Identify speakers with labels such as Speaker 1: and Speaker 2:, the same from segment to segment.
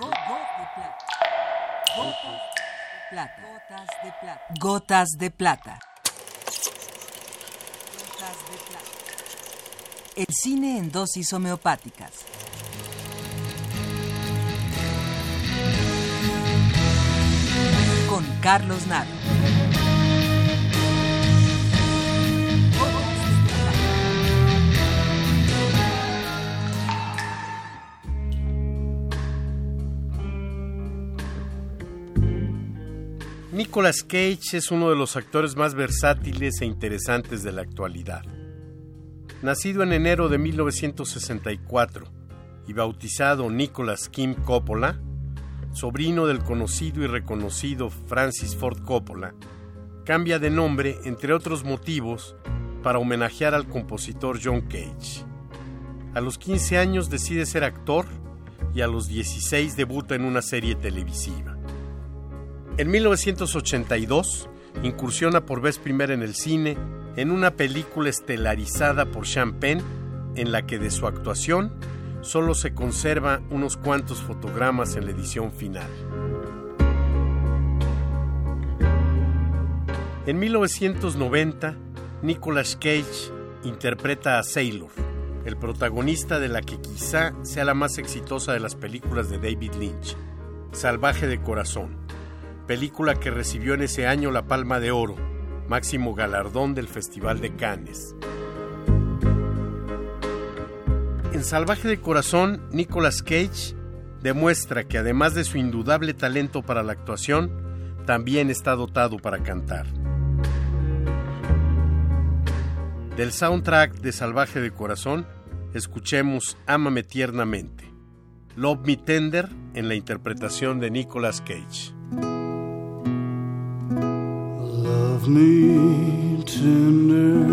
Speaker 1: Gotas de plata. Gotas de plata. Gotas de plata. El cine en dosis homeopáticas. Con Carlos Naro.
Speaker 2: Nicolas Cage es uno de los actores más versátiles e interesantes de la actualidad. Nacido en enero de 1964 y bautizado Nicolas Kim Coppola, sobrino del conocido y reconocido Francis Ford Coppola, cambia de nombre, entre otros motivos, para homenajear al compositor John Cage. A los 15 años decide ser actor y a los 16 debuta en una serie televisiva. En 1982 incursiona por vez primera en el cine en una película estelarizada por Sean Penn, en la que de su actuación solo se conserva unos cuantos fotogramas en la edición final. En 1990, Nicolas Cage interpreta a Sailor, el protagonista de la que quizá sea la más exitosa de las películas de David Lynch, Salvaje de Corazón película que recibió en ese año la Palma de Oro, máximo galardón del Festival de Cannes. En Salvaje de Corazón, Nicolas Cage demuestra que además de su indudable talento para la actuación, también está dotado para cantar. Del soundtrack de Salvaje de Corazón, escuchemos Ámame tiernamente. Love Me Tender en la interpretación de Nicolas Cage.
Speaker 3: Love me tender,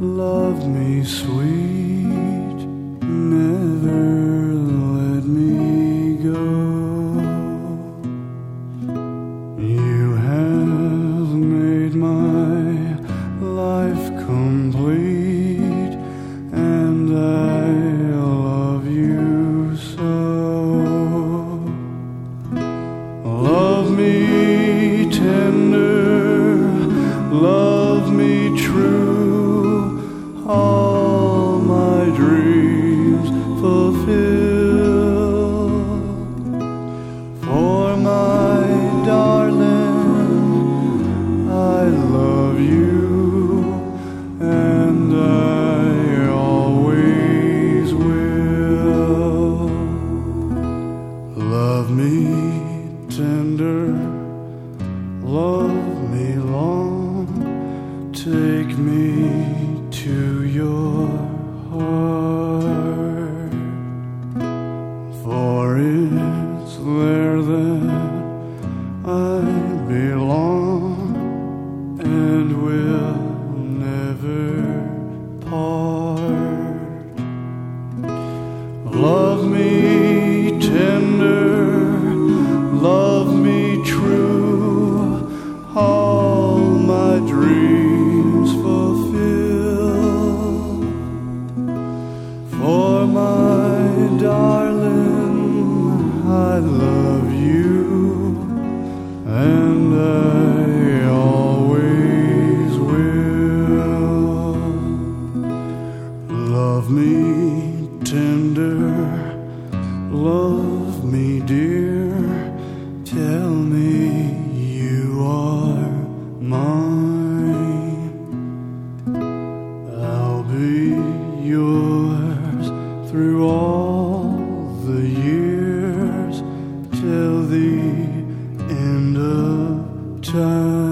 Speaker 3: love me sweet, never let me go. You have made my life complete, tender, love me long, take me to your heart. My darling, I love you, and I always will. Love me tender, love me dear, tell me 着